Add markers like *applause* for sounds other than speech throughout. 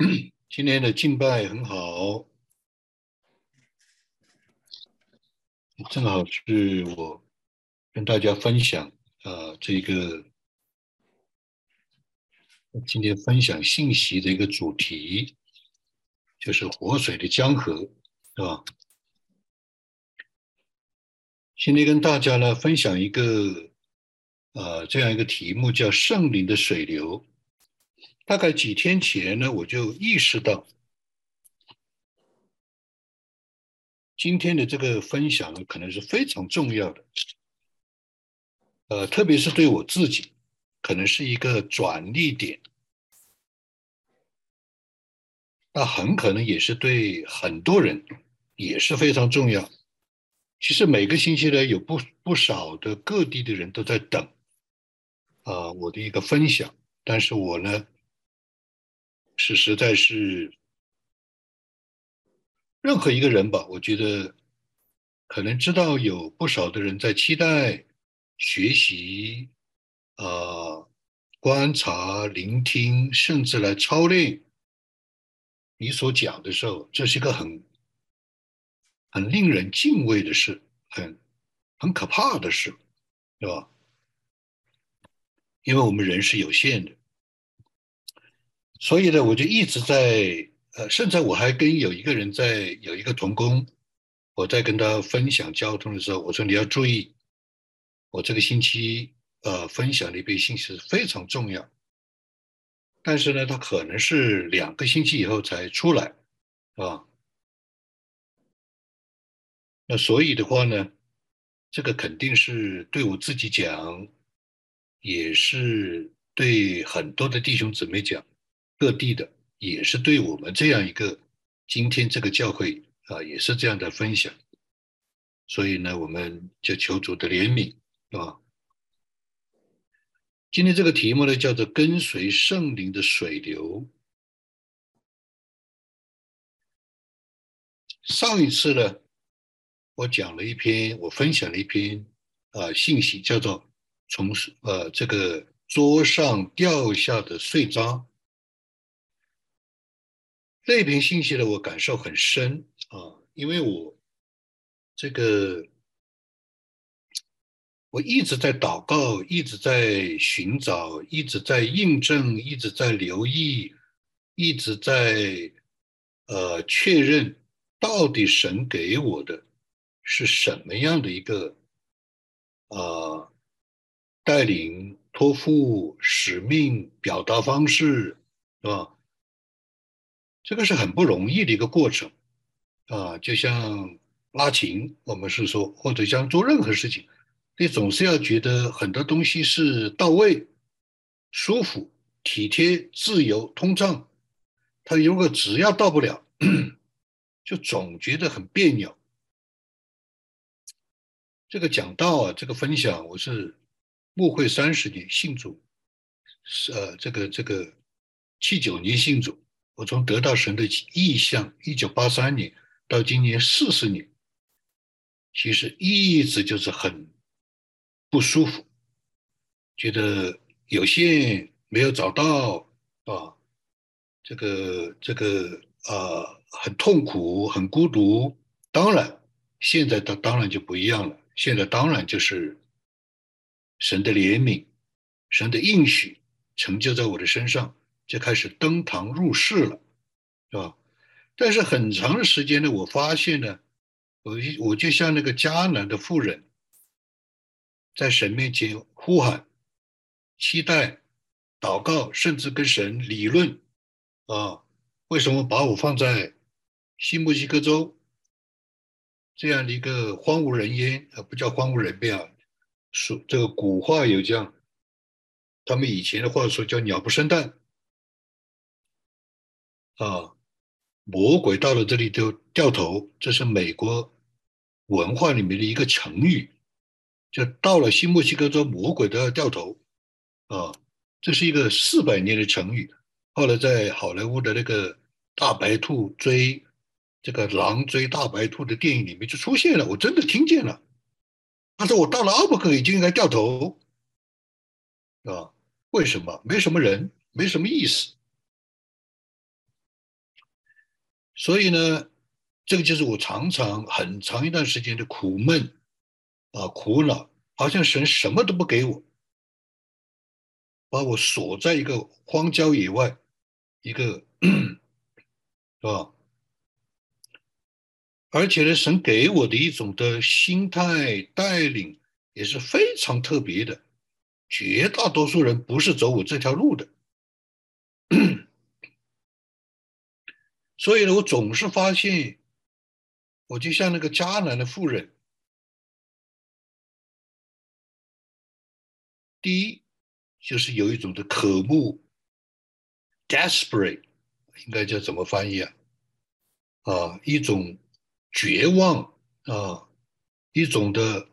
*clears throat* 今天的敬拜很好，正好是我跟大家分享啊，这个今天分享信息的一个主题，就是活水的江河，是吧？今天跟大家呢分享一个呃这样一个题目，叫圣灵的水流。大概几天前呢，我就意识到，今天的这个分享呢，可能是非常重要的，呃，特别是对我自己，可能是一个转捩点，那很可能也是对很多人也是非常重要。其实每个星期呢，有不不少的各地的人都在等，啊，我的一个分享，但是我呢。是实在是，任何一个人吧，我觉得可能知道有不少的人在期待学习，啊，观察、聆听，甚至来操练你所讲的时候，这是一个很很令人敬畏的事，很很可怕的事，对吧？因为我们人是有限的。所以呢，我就一直在呃，甚至我还跟有一个人在有一个同工，我在跟他分享交通的时候，我说你要注意，我这个星期呃分享的一篇信息是非常重要，但是呢，他可能是两个星期以后才出来，啊，那所以的话呢，这个肯定是对我自己讲，也是对很多的弟兄姊妹讲。各地的也是对我们这样一个今天这个教会啊，也是这样的分享，所以呢，我们就求主的怜悯，是吧？今天这个题目呢，叫做“跟随圣灵的水流”。上一次呢，我讲了一篇，我分享了一篇啊信息，叫做“从呃这个桌上掉下的碎渣”。这篇信息呢，我感受很深啊，因为我这个我一直在祷告，一直在寻找，一直在印证，一直在留意，一直在呃确认，到底神给我的是什么样的一个呃带领、托付、使命、表达方式，是吧？这个是很不容易的一个过程，啊，就像拉琴，我们是说，或者像做任何事情，你总是要觉得很多东西是到位、舒服、体贴、自由、通畅。他如果只要到不了，就总觉得很别扭。这个讲道啊，这个分享，我是牧会三十年，信主是呃，这个这个七九年信主。我从得到神的意向，一九八三年到今年四十年，其实一直就是很不舒服，觉得有限，没有找到啊，这个这个啊，很痛苦，很孤独。当然，现在当当然就不一样了，现在当然就是神的怜悯，神的应许成就在我的身上。就开始登堂入室了，是吧？但是很长的时间呢，我发现呢，我我就像那个迦南的妇人，在神面前呼喊、期待、祷告，甚至跟神理论啊，为什么把我放在新墨西哥州这样的一个荒无人烟啊？不叫荒无人烟啊，说这个古话有这样，他们以前的话说叫鸟不生蛋。啊，魔鬼到了这里就掉头，这是美国文化里面的一个成语，就到了新墨西哥州，魔鬼都要掉头，啊，这是一个四百年的成语。后来在好莱坞的那个大白兔追这个狼追大白兔的电影里面就出现了，我真的听见了。他说我到了阿伯克已经应该掉头，啊，为什么？没什么人，没什么意思。所以呢，这个就是我常常很长一段时间的苦闷啊，苦恼，好像神什么都不给我，把我锁在一个荒郊野外，一个是吧？*clears throat* 而且呢，神给我的一种的心态带领也是非常特别的。绝大多数人不是走我这条路的，所以呢，我总是发现，我就像那个迦南的妇人，第一就是有一种的渴慕，desperate，应该叫怎么翻译啊？啊，一种。绝望啊，一种的，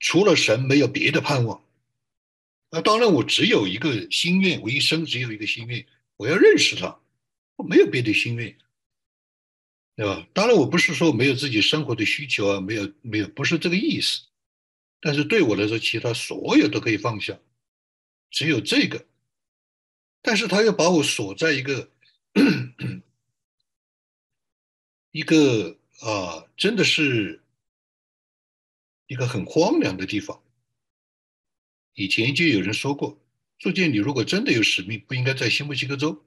除了神没有别的盼望。那当然，我只有一个心愿，我一生只有一个心愿，我要认识他，我没有别的心愿，对吧？当然，我不是说没有自己生活的需求啊，没有没有，不是这个意思。但是对我来说，其他所有都可以放下，只有这个。但是他又把我锁在一个。*coughs* 一个啊，真的是一个很荒凉的地方。以前就有人说过，朱建，你如果真的有使命，不应该在新墨西哥州，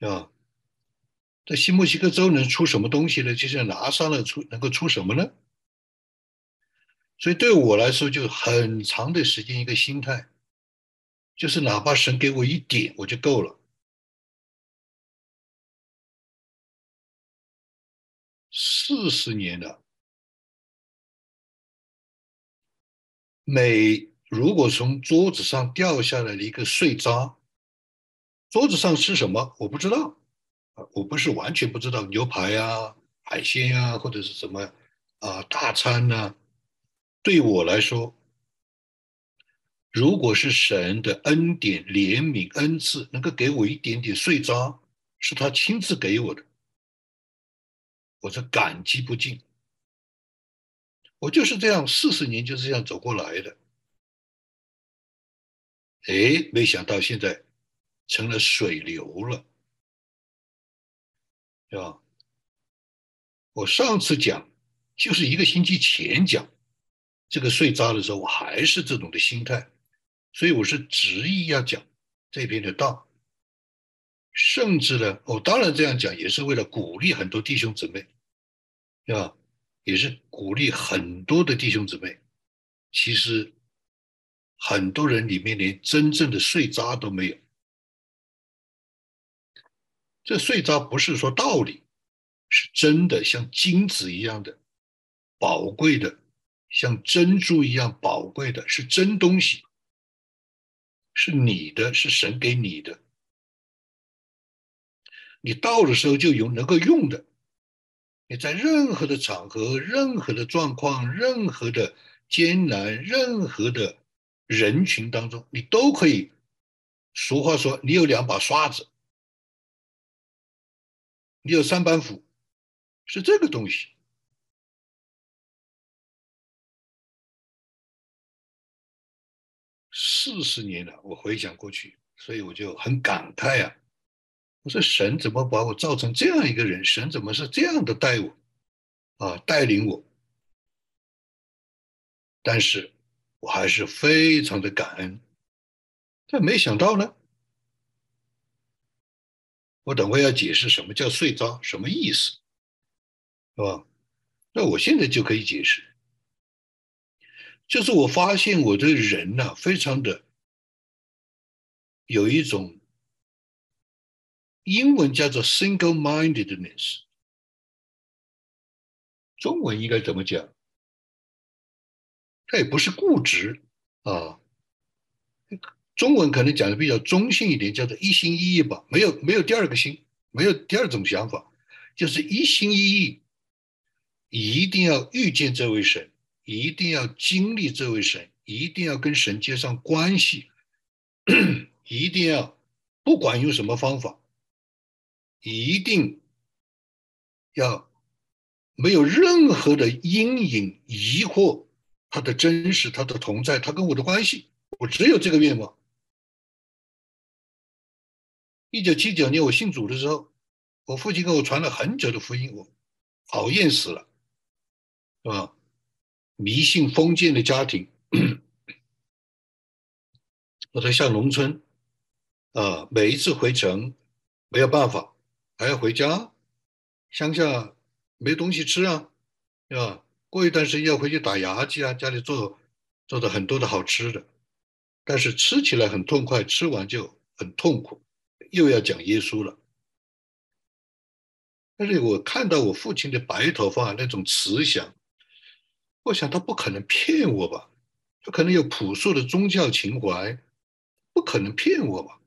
啊，在新墨西哥州能出什么东西呢？就像拿上了出能够出什么呢？所以对我来说，就很长的时间一个心态，就是哪怕神给我一点，我就够了。四十年了，每如果从桌子上掉下来的一个碎渣，桌子上吃什么我不知道啊，我不是完全不知道牛排啊、海鲜啊，或者是什么啊大餐呢？对我来说，如果是神的恩典、怜悯、恩赐，能够给我一点点碎渣，是他亲自给我的。我是感激不尽，我就是这样四十年就是这样走过来的。哎，没想到现在成了水流了，对吧？我上次讲就是一个星期前讲这个碎渣的时候，我还是这种的心态，所以我是执意要讲这边的道。甚至呢，我当然这样讲也是为了鼓励很多弟兄姊妹，对吧？也是鼓励很多的弟兄姊妹。其实很多人里面连真正的碎渣都没有。这碎渣不是说道理，是真的像金子一样的宝贵的，像珍珠一样宝贵的，是真东西，是你的，是神给你的。你到的时候就有能够用的，你在任何的场合、任何的状况、任何的艰难、任何的人群当中，你都可以。俗话说：“你有两把刷子，你有三板斧，是这个东西。”四十年了，我回想过去，所以我就很感慨啊。我说神怎么把我造成这样一个人？神怎么是这样的带我啊，带领我？但是我还是非常的感恩。但没想到呢，我等会要解释什么叫碎渣，什么意思，是吧？那我现在就可以解释，就是我发现我的人呢，非常的有一种。英文叫做 single-mindedness，中文应该怎么讲？它也不是固执啊，中文可能讲的比较中性一点，叫做一心一意吧。没有没有第二个心，没有第二种想法，就是一心一意，一定要遇见这位神，一定要经历这位神，一定要跟神接上关系，*coughs* 一定要不管用什么方法。一定要没有任何的阴影、疑惑，他的真实、他的同在、他跟我的关系，我只有这个愿望。一九七九年我信主的时候，我父亲给我传了很久的福音，我讨厌死了，是吧？迷信封建的家庭，我在下农村，啊，每一次回城没有办法，还要回家，乡下没东西吃啊，是吧？过一段时间要回去打牙祭啊，家里做做的很多的好吃的，但是吃起来很痛快，吃完就很痛苦，又要讲耶稣了。但是我看到我父亲的白头发那种慈祥，我想他不可能骗我吧？他可能有朴素的宗教情怀，不可能骗我吧？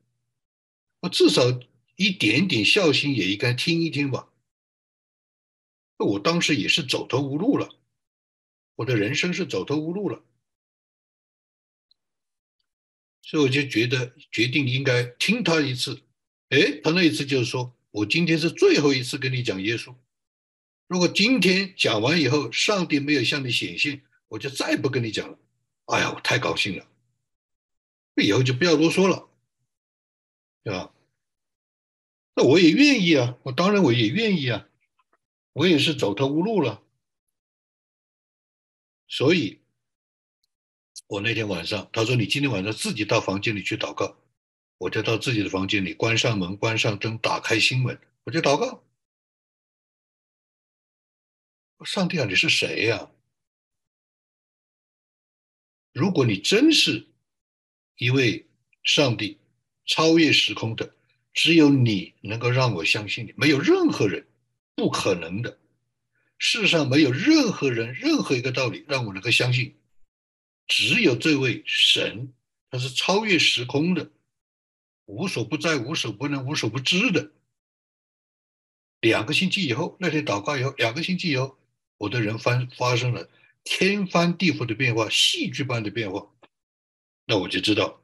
我至少一点点孝心也应该听一听吧？那我当时也是走投无路了。我的人生是走投无路了，所以我就觉得决定应该听他一次。哎，他那一次就是说我今天是最后一次跟你讲耶稣，如果今天讲完以后，上帝没有向你显现，我就再不跟你讲了。哎呀，我太高兴了，以后就不要啰嗦了，对吧？那我也愿意啊，我当然我也愿意啊，我也是走投无路了。所以，我那天晚上，他说你今天晚上自己到房间里去祷告，我就到自己的房间里，关上门，关上灯，打开心门，我就祷告。上帝啊，你是谁呀？如果你真是一位上帝，超越时空的，只有你能够让我相信你，没有任何人，不可能的。世上没有任何人、任何一个道理让我能够相信，只有这位神，他是超越时空的，无所不在、无所不能、无所不知的。两个星期以后，那天祷告以后，两个星期以后，我的人发发生了天翻地覆的变化，戏剧般的变化，那我就知道，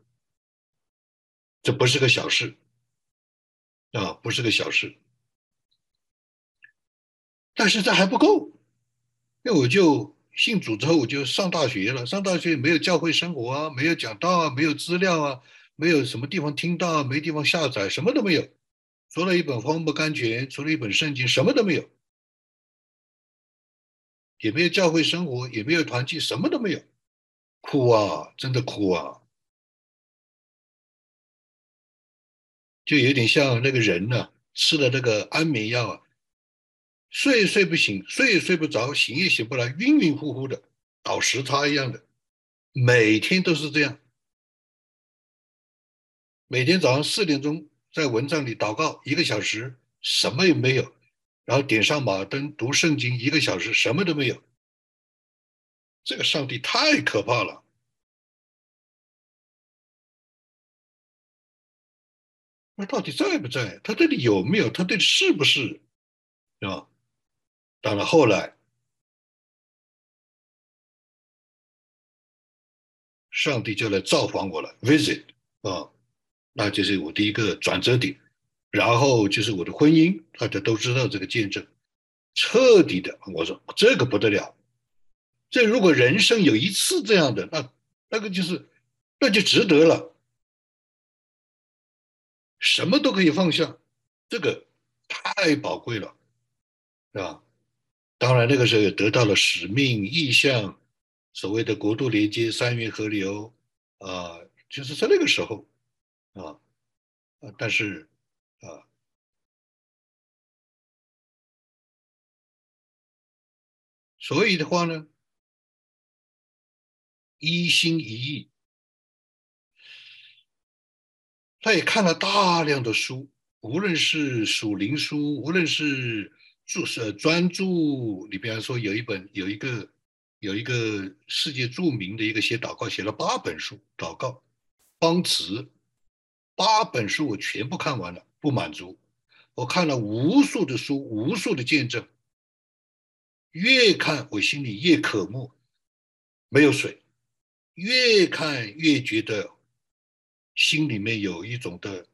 这不是个小事，啊，不是个小事。但是这还不够，那我就信主之后，我就上大学了。上大学没有教会生活啊，没有讲道啊，没有资料啊，没有什么地方听到啊，没地方下载，什么都没有，除了一本《荒漠甘泉》，除了一本圣经，什么都没有，也没有教会生活，也没有团契，什么都没有，哭啊，真的哭啊，就有点像那个人呢，吃了那个安眠药啊。睡也睡不醒，睡也睡不着，醒也醒不来，晕晕乎乎的，倒时差一样的，每天都是这样。每天早上四点钟在蚊帐里祷告一个小时，什么也没有，然后点上马灯读圣经一个小时，什么都没有。这个上帝太可怕了。那到底在不在？他这里有没有？他这里是不是？是吧？到了后来，上帝就来造访我了，visit 啊，那就是我的一个转折点。然后就是我的婚姻，大家都知道这个见证，彻底的。我说这个不得了，这如果人生有一次这样的，那那个就是那就值得了，什么都可以放下，这个太宝贵了，是吧？当然，那个时候也得到了使命意向，所谓的国度连接、三元河流，啊，就是在那个时候，啊，啊，但是，啊，所以的话呢，一心一意，他也看了大量的书，无论是属灵书，无论是。注是专注，你比方说有一本有一个有一个世界著名的一个写祷告写了八本书祷告方词，八本书我全部看完了不满足，我看了无数的书无数的见证，越看我心里越渴慕，没有水，越看越觉得心里面有一种的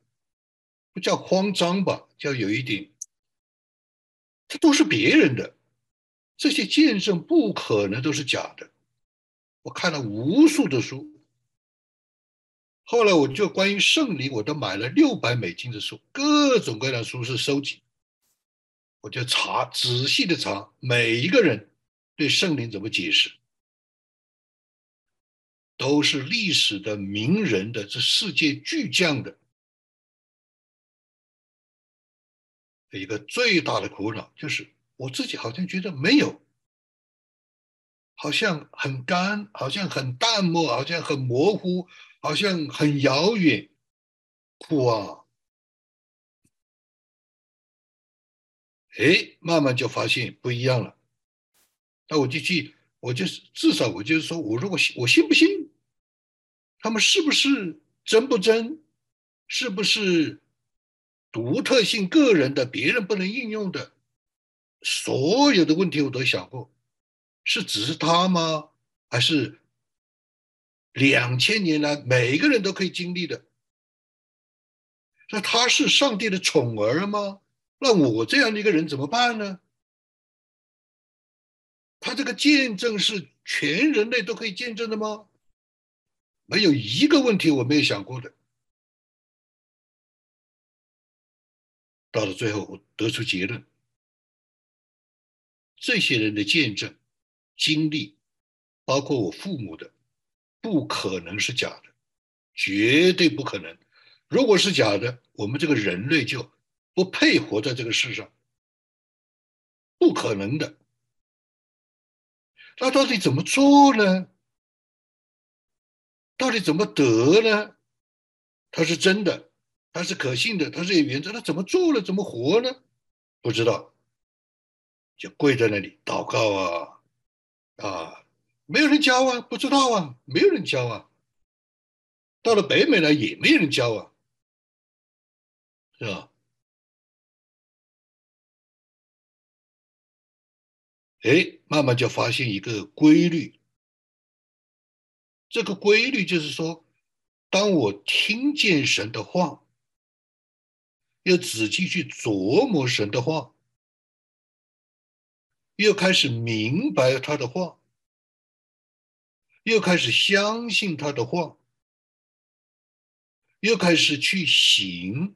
不叫慌张吧，叫有一点。这都是别人的，这些见证不可能都是假的。我看了无数的书，后来我就关于圣灵，我都买了六百美金的书，各种各样的书是收集。我就查，仔细的查每一个人对圣灵怎么解释，都是历史的名人的这世界巨匠的一个最大的苦恼，就是我自己好像觉得没有。好像很干，好像很淡漠，好像很模糊，好像很遥远，苦啊！哎，慢慢就发现不一样了。那我就去，我就是至少我就是说，我如果，我信不信？他们是不是真不真？是不是独特性个人的，别人不能应用的？所有的问题我都想过。是只是他吗？还是两千年来每一个人都可以经历的？那他是上帝的宠儿吗？那我这样的一个人怎么办呢？他这个见证是全人类都可以见证的吗？没有一个问题我没有想过的。到了最后，我得出结论：这些人的见证。经历，包括我父母的，不可能是假的，绝对不可能。如果是假的，我们这个人类就不配活在这个世上，不可能的。那到底怎么做呢？到底怎么得呢？它是真的，它是可信的，它是有原则。他怎么做了？怎么活呢？不知道，就跪在那里祷告啊。啊，没有人教啊，不知道啊，没有人教啊。到了北美来也没有人教啊，是吧？哎，慢慢就发现一个规律。这个规律就是说，当我听见神的话，要仔细去琢磨神的话。又开始明白他的话，又开始相信他的话，又开始去行，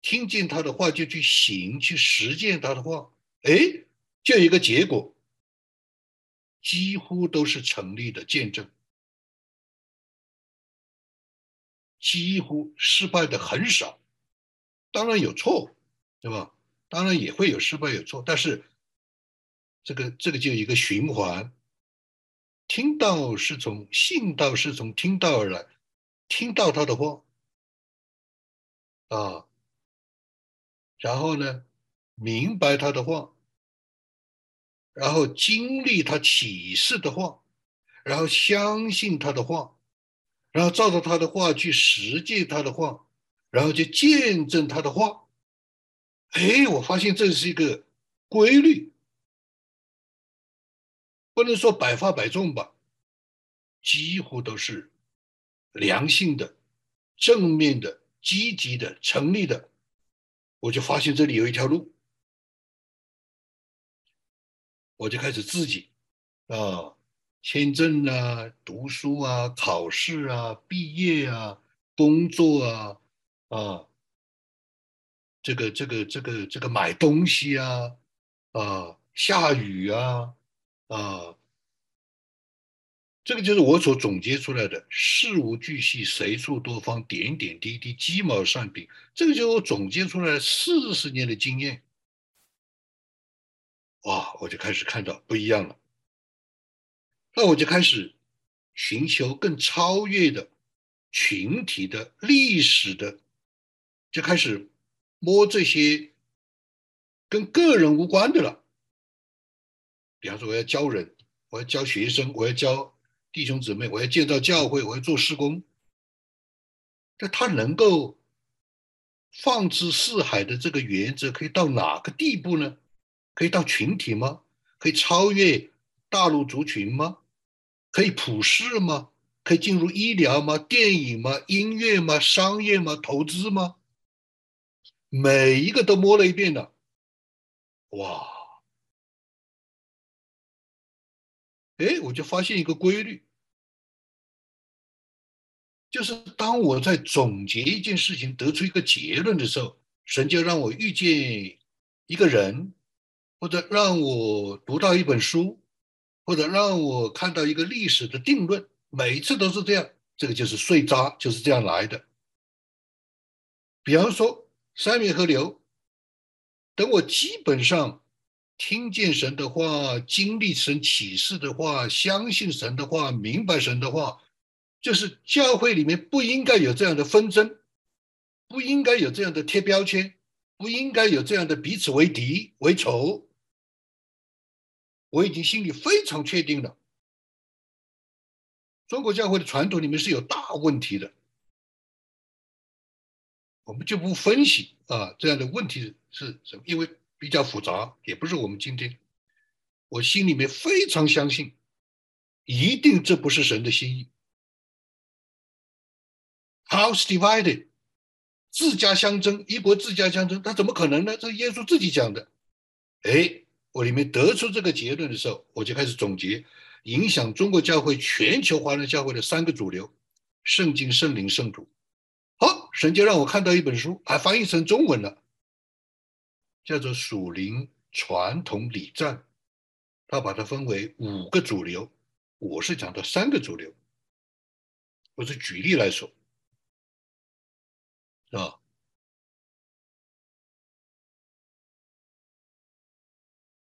听见他的话就去行，去实践他的话，哎，就一个结果，几乎都是成立的见证，几乎失败的很少，当然有错，对吧？当然也会有失败有错，但是。这个这个就一个循环，听到是从信道是从听到而来，听到他的话啊，然后呢，明白他的话，然后经历他启示的话，然后相信他的话，然后照着他的话去实践他的话，然后就见证他的话。哎，我发现这是一个规律。不能说百发百中吧，几乎都是良性的、正面的、积极的、成立的。我就发现这里有一条路，我就开始自己啊，签证啊、读书啊、考试啊、毕业啊、工作啊啊，这个、这个、这个、这个买东西啊啊，下雨啊。啊，这个就是我所总结出来的“事无巨细，随处多方，点点滴滴，鸡毛蒜皮”。这个就是我总结出来四十年的经验。哇，我就开始看到不一样了。那我就开始寻求更超越的群体的历史的，就开始摸这些跟个人无关的了。比方说，我要教人，我要教学生，我要教弟兄姊妹，我要建造教会，我要做施工。那他能够放之四海的这个原则，可以到哪个地步呢？可以到群体吗？可以超越大陆族群吗？可以普世吗？可以进入医疗吗？电影吗？音乐吗？商业吗？投资吗？每一个都摸了一遍了，哇！哎，我就发现一个规律，就是当我在总结一件事情，得出一个结论的时候，神就让我遇见一个人，或者让我读到一本书，或者让我看到一个历史的定论，每一次都是这样。这个就是碎渣，就是这样来的。比方说三面河流，等我基本上听见神的话，经历神启示的话，相信神的话，明白神的话，就是教会里面不应该有这样的纷争，不应该有这样的贴标签，不应该有这样的彼此为敌为仇。我已经心里非常确定了。中国教会的传统里面是有大问题的，我们就不分析啊这样的问题是什么，因为比较复杂，也不是我们今天。我心里面非常相信，一定这不是神的心意。House divided，自家相争，一国自家相争，他怎么可能呢？这是耶稣自己讲的。哎，我里面得出这个结论的时候，我就开始总结。影响中国教会、全球华人教会的三个主流：圣经、圣灵、圣徒。神就让我看到一本书，还翻译成中文了，叫做《属灵传统礼赞》。他把它分为五个主流，我是讲的三个主流。我是举例来说，啊，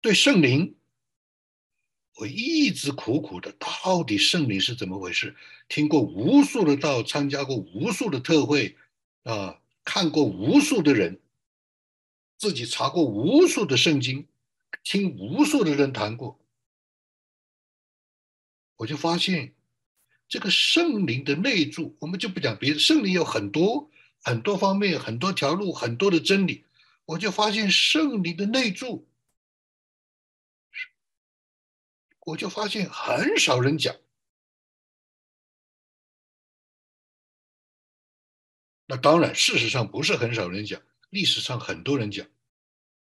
对圣灵。我一直苦苦的，到底圣灵是怎么回事？听过无数的道，参加过无数的特会，啊，看过无数的人，自己查过无数的圣经，听无数的人谈过，我就发现这个圣灵的内住，我们就不讲别的，圣灵有很多很多方面，很多条路，很多的真理，我就发现圣灵的内住。我就发现很少人讲，那当然，事实上不是很少人讲，历史上很多人讲，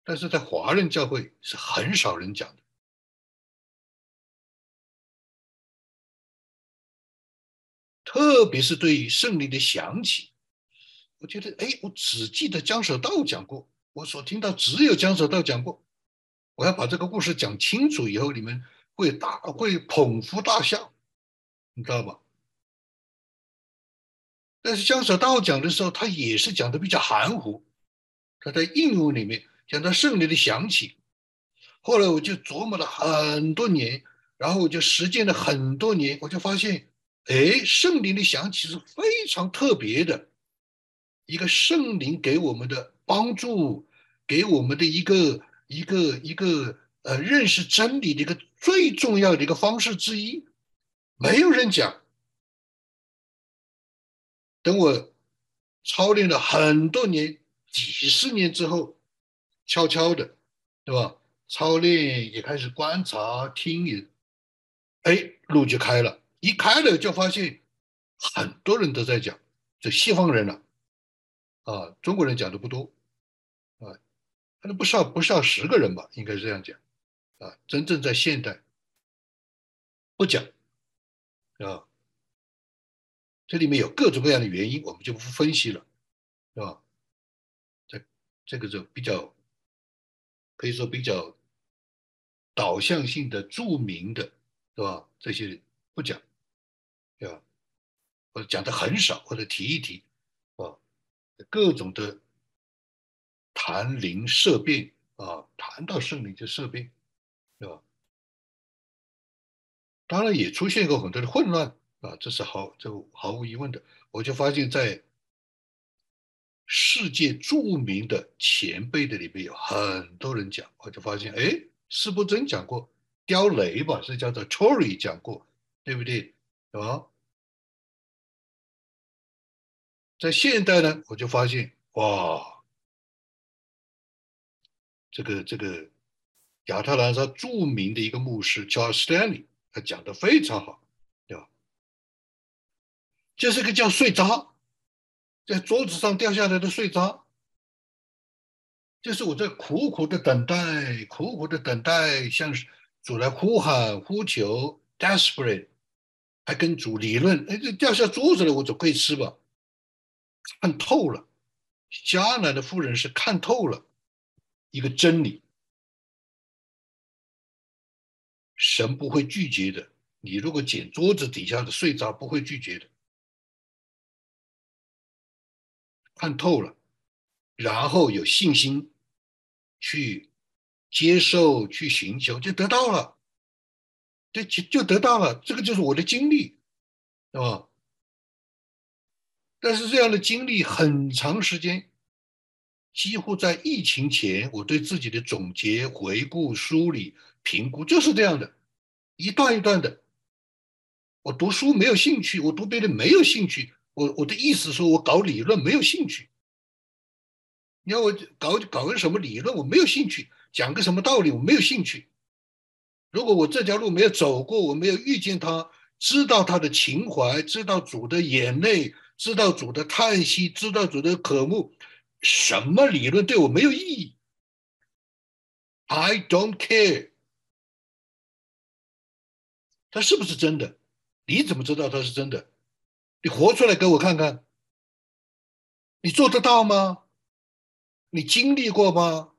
但是在华人教会是很少人讲的，特别是对于圣灵的想起，我觉得，哎，我只记得江守道讲过，我所听到只有江守道讲过，我要把这个故事讲清楚以后，你们。会大会捧腹大笑，你知道吧？但是江守道讲的时候，他也是讲的比较含糊。他在应用里面讲到圣灵的响起，后来我就琢磨了很多年，然后我就实践了很多年，我就发现，哎，圣灵的响起是非常特别的，一个圣灵给我们的帮助，给我们的一个一个一个。呃，认识真理的一个最重要的一个方式之一，没有人讲。等我操练了很多年、几十年之后，悄悄的，对吧？操练也开始观察、听也，哎，路就开了。一开了，就发现很多人都在讲，就西方人了，啊，中国人讲的不多，啊，可能不少不少十个人吧，应该是这样讲。啊，真正在现代不讲啊，这里面有各种各样的原因，我们就不分析了，是吧？这这个就比较可以说比较导向性的、著名的，是吧？这些不讲，对吧？或者讲的很少，或者提一提，啊，各种的谈灵色变啊，谈到圣灵就色变。对吧？当然也出现过很多的混乱啊，这是毫这毫无疑问的。我就发现，在世界著名的前辈的里面有很多人讲，我就发现，哎，施伯珍讲过，刁雷吧是叫做 Tory 讲过，对不对？啊，在现代呢，我就发现，哇，这个这个。亚特兰大著名的一个牧师 Charles Stanley，他讲的非常好，这是个叫碎渣，在桌子上掉下来的碎渣。这是我在苦苦的等待，苦苦的等待，向主来呼喊、呼求，desperate，还跟主理论，哎，这掉下桌子了，我总可以吃吧？看透了，迦南的妇人是看透了一个真理，神不会拒绝的。你如果捡桌子底下的碎渣，不会拒绝的。看透了，然后有信心去接受、去寻求，就得到了。就就就得到了，这个就是我的经历，是吧？但是这样的经历很长时间，几乎在疫情前，我对自己的总结、回顾、梳理、评估就是这样的，一段一段的。我读书没有兴趣，我读别的没有兴趣。我我的意思说，我搞理论没有兴趣。你要我搞搞个什么理论，我没有兴趣；讲个什么道理，我没有兴趣。如果我这条路没有走过，我没有遇见他，知道他的情怀，知道主的眼泪，知道主的叹息，知道主的渴慕，什么理论对我没有意义？I don't care。他是不是真的？你怎么知道他是真的？你活出来给我看看。你做得到吗？你经历过吗？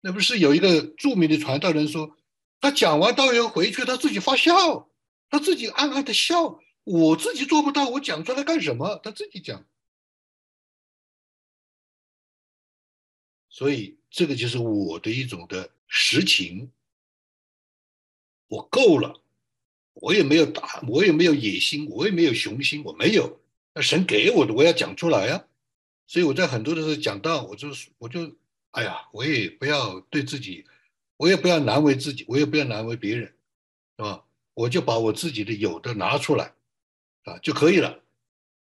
那不是有一个著名的传道人说，他讲完道要回去，他自己发笑，他自己暗暗的笑。我自己做不到，我讲出来干什么？他自己讲。所以这个就是我的一种的实情。我够了，我也没有打，我也没有野心，我也没有雄心，我没有。那神给我的，我要讲出来呀。所以我在很多的时候讲到，我就我就。哎呀，我也不要对自己，我也不要难为自己，我也不要难为别人，是吧？我就把我自己的有的拿出来，啊就可以了，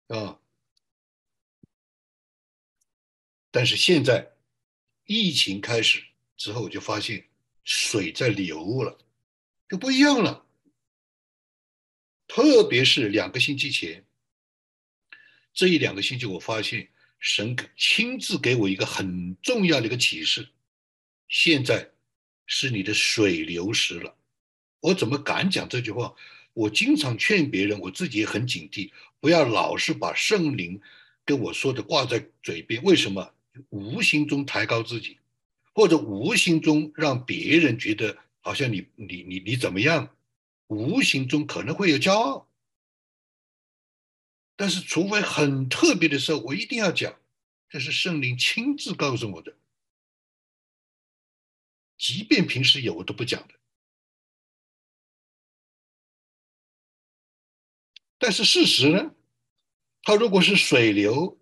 啊。但是现在疫情开始之后，我就发现水在流了，就不一样了。特别是两个星期前，这一两个星期，我发现。神亲自给我一个很重要的一个启示，现在是你的水流失了。我怎么敢讲这句话？我经常劝别人，我自己也很警惕，不要老是把圣灵跟我说的挂在嘴边。为什么？无形中抬高自己，或者无形中让别人觉得好像你你你你怎么样？无形中可能会有骄傲。但是，除非很特别的时候，我一定要讲，这是圣灵亲自告诉我的。即便平时有，我都不讲的。但是事实呢？它如果是水流，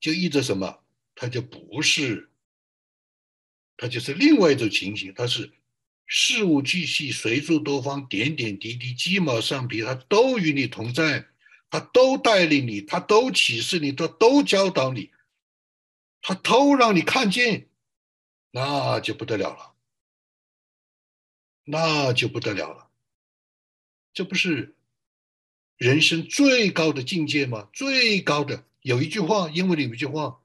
就意味着什么？它就不是，它就是另外一种情形。它是事无巨细、随处多方、点点滴滴、鸡毛蒜皮，他都与你同在。他都带领你，他都启示你，他都教导你，他都让你看见，那就不得了了，那就不得了了。这不是人生最高的境界吗？最高的有一句话，英文里有一句话，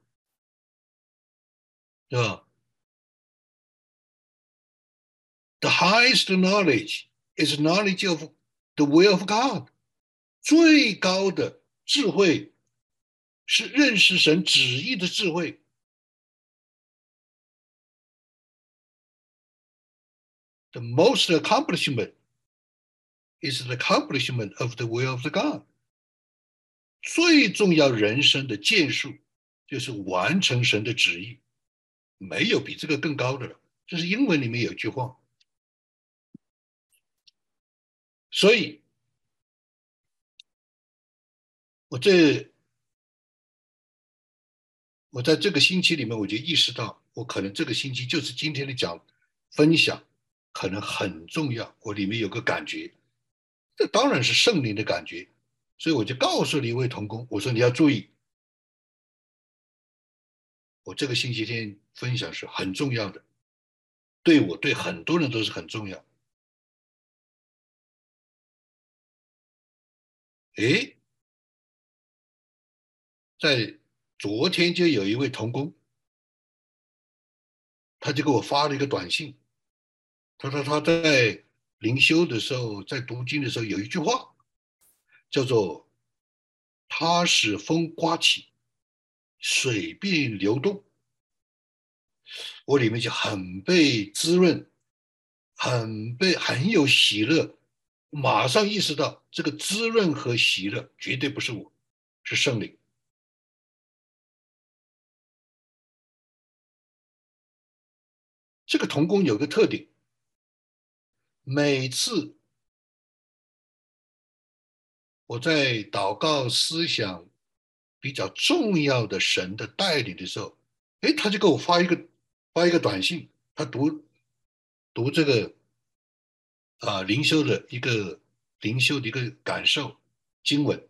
是吧？The highest knowledge is knowledge of the will of God. 最高的智慧是认识神旨意的智慧。The most accomplishment is the accomplishment of the will of the God。最重要人生的建树就是完成神的旨意，没有比这个更高的了。这是英文里面有句话，所以。我这，我在这个星期里面，我就意识到，我可能这个星期就是今天的讲分享，可能很重要。我里面有个感觉，这当然是圣灵的感觉，所以我就告诉了一位同工，我说你要注意，我这个星期天分享是很重要的，对我对很多人都是很重要。哎。在昨天就有一位童工，他就给我发了一个短信，他说他在灵修的时候，在读经的时候有一句话，叫做“他使风刮起，水便流动”，我里面就很被滋润，很被很有喜乐，马上意识到这个滋润和喜乐绝对不是我，是圣灵。这个童工有个特点，每次我在祷告、思想比较重要的神的带领的时候，哎，他就给我发一个发一个短信，他读读这个啊灵修的一个灵修的一个感受经文，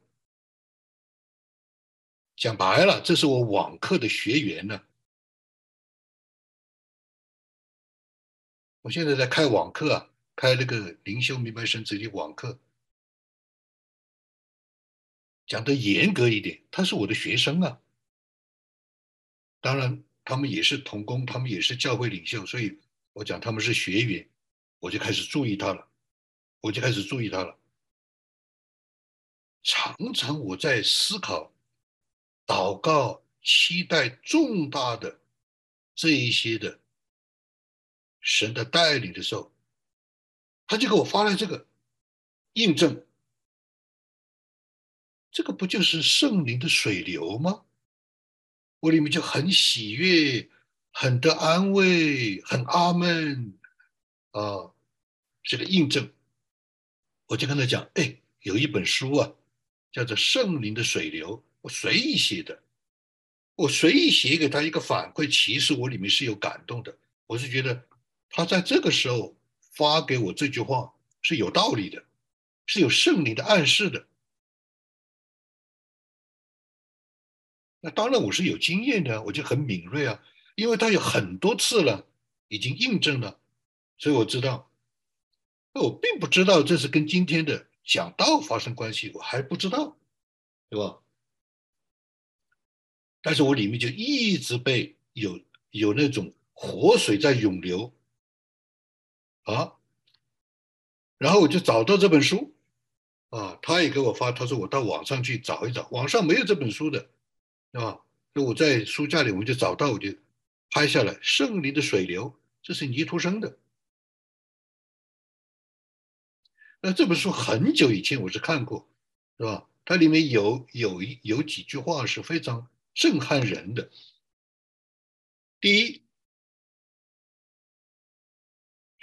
讲白了，这是我网课的学员呢。我现在在开网课啊，开那个灵修明白神旨的网课，讲的严格一点，他是我的学生啊。当然，他们也是同工，他们也是教会领袖，所以我讲他们是学员，我就开始注意他了，我就开始注意他了。常常我在思考、祷告、期待重大的这一些的。神的带领的时候，他就给我发来这个印证，这个不就是圣灵的水流吗？我里面就很喜悦，很得安慰，很阿门啊，这个印证。我就跟他讲，哎，有一本书啊，叫做《圣灵的水流》，我随意写的，我随意写给他一个反馈，其实我里面是有感动的，我是觉得。他在这个时候发给我这句话是有道理的，是有圣灵的暗示的。那当然我是有经验的，我就很敏锐啊，因为他有很多次了，已经印证了，所以我知道。那我并不知道这是跟今天的讲道发生关系，我还不知道，对吧？但是我里面就一直被有有那种活水在涌流。啊，然后我就找到这本书，啊，他也给我发，他说我到网上去找一找，网上没有这本书的，啊，那我在书架里我就找到，我就拍下来《圣灵的水流》，这是尼图生的。那这本书很久以前我是看过，是吧？它里面有有一有几句话是非常震撼人的。第一。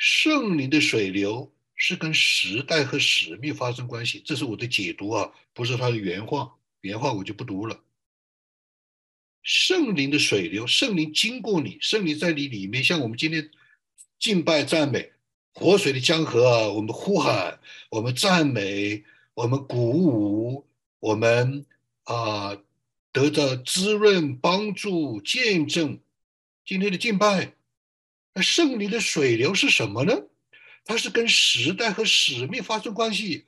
圣灵的水流是跟时代和使命发生关系，这是我的解读啊，不是他的原话，原话我就不读了。圣灵的水流，圣灵经过你，圣灵在你里面，像我们今天敬拜赞美，活水的江河啊，我们呼喊，我们赞美，我们鼓舞，我们啊得到滋润、帮助、见证，今天的敬拜。那圣灵的水流是什么呢？它是跟时代和使命发生关系。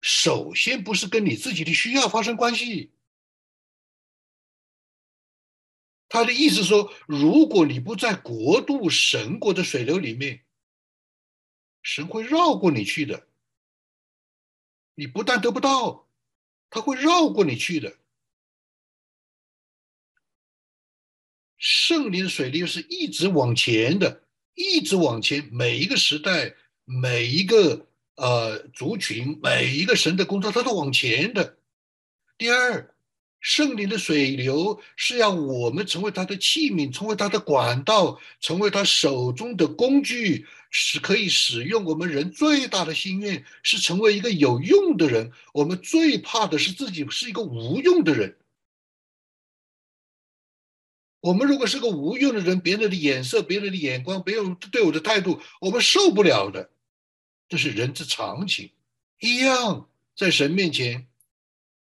首先，不是跟你自己的需要发生关系。他的意思说，如果你不在国度神国的水流里面，神会绕过你去的。你不但得不到，他会绕过你去的。圣灵水流是一直往前的，一直往前。每一个时代，每一个呃族群，每一个神的工作，它都往前的。第二，圣灵的水流是让我们成为他的器皿，成为他的管道，成为他手中的工具，是可以使用。我们人最大的心愿是成为一个有用的人。我们最怕的是自己是一个无用的人。我们如果是个无用的人，别人的眼色、别人的眼光、别人对我的态度，我们受不了的，这是人之常情。一样，在神面前，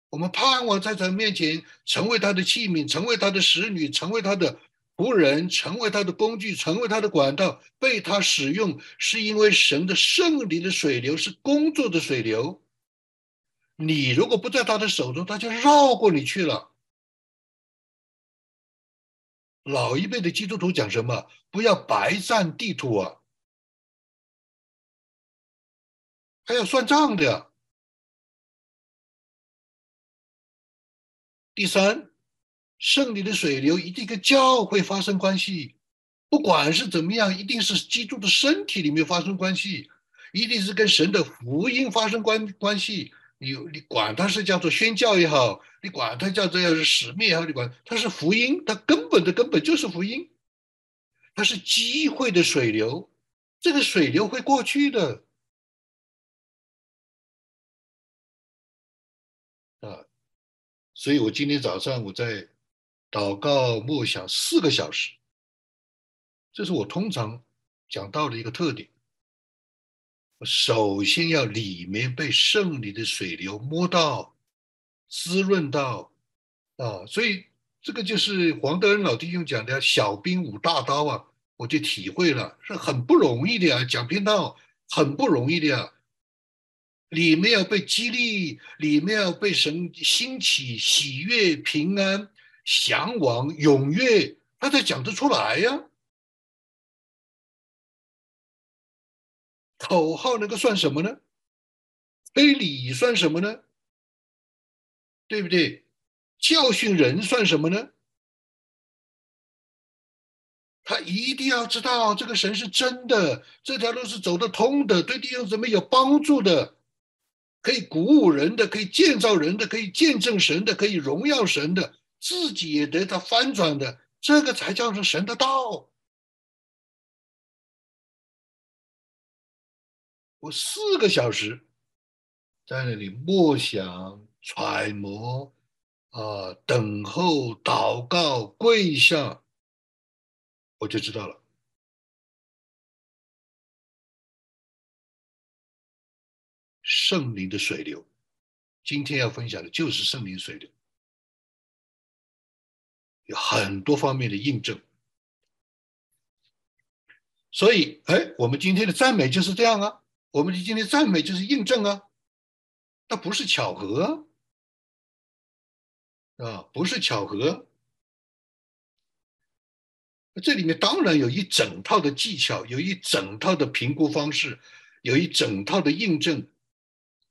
我们盼望在他面前成为他的器皿，成为他的使女，成为他的仆人，成为他的工具，成为他的管道，被他使用，是因为神的圣灵的水流是工作的水流。你如果不在他的手中，他就绕过你去了。老一辈的基督徒讲什么？不要白占地图啊！还要算账的呀。第三，圣灵的水流一定跟教会发生关系，不管是怎么样，一定是基督的身体里面发生关系，一定是跟神的福音发生关关系。你你管它是叫做宣教也好，你管它叫做要是使命也好，你管它是福音，它根本的根本就是福音，它是机会的水流，这个水流会过去的。所以我今天早上我在祷告默想四个小时，这是我通常讲到的一个特点。首先要里面被圣灵的水流摸到、滋润到啊，所以这个就是黄德恩老弟兄讲的“小兵舞大刀”啊，我就体会了，是很不容易的呀。讲篇道很不容易的呀，里面要被激励，里面要被神兴起、喜悦、平安、向往、踊跃，他才讲得出来呀。口号那个算什么呢？非礼算什么呢？对不对？教训人算什么呢？他一定要知道这个神是真的，这条路是走得通的，对弟兄姊妹有帮助的，可以鼓舞人的，可以建造人的，可以见证神的，可以荣耀神的，自己也得到翻转的，这个才叫做神的道。我四个小时在那里默想、揣摩，啊，等候、祷告、跪下，我就知道了。圣灵的水流，今天要分享的就是圣灵水流，有很多方面的印证。所以，哎，我们今天的赞美就是这样啊。我们今天的赞美就是印证啊，那不是巧合啊，不是巧合。这里面当然有一整套的技巧，有一整套的评估方式，有一整套的印证，